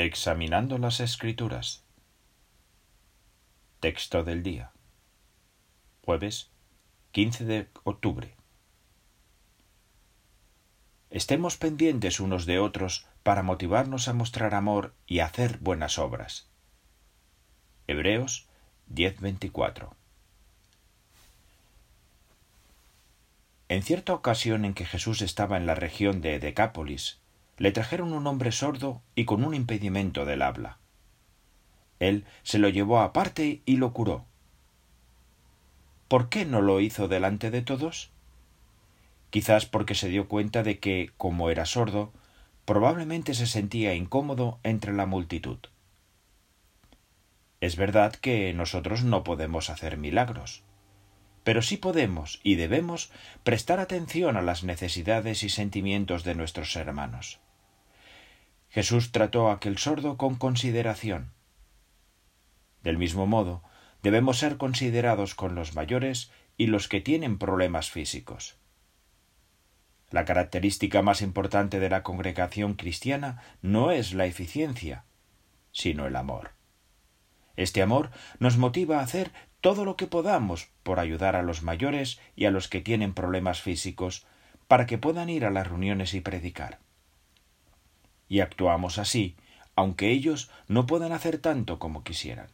Examinando las Escrituras. Texto del día. Jueves 15 de octubre. Estemos pendientes unos de otros para motivarnos a mostrar amor y hacer buenas obras. Hebreos 10:24. En cierta ocasión en que Jesús estaba en la región de Decápolis, le trajeron un hombre sordo y con un impedimento del habla. Él se lo llevó aparte y lo curó. ¿Por qué no lo hizo delante de todos? Quizás porque se dio cuenta de que, como era sordo, probablemente se sentía incómodo entre la multitud. Es verdad que nosotros no podemos hacer milagros, pero sí podemos y debemos prestar atención a las necesidades y sentimientos de nuestros hermanos. Jesús trató a aquel sordo con consideración. Del mismo modo, debemos ser considerados con los mayores y los que tienen problemas físicos. La característica más importante de la congregación cristiana no es la eficiencia, sino el amor. Este amor nos motiva a hacer todo lo que podamos por ayudar a los mayores y a los que tienen problemas físicos para que puedan ir a las reuniones y predicar y actuamos así, aunque ellos no puedan hacer tanto como quisieran.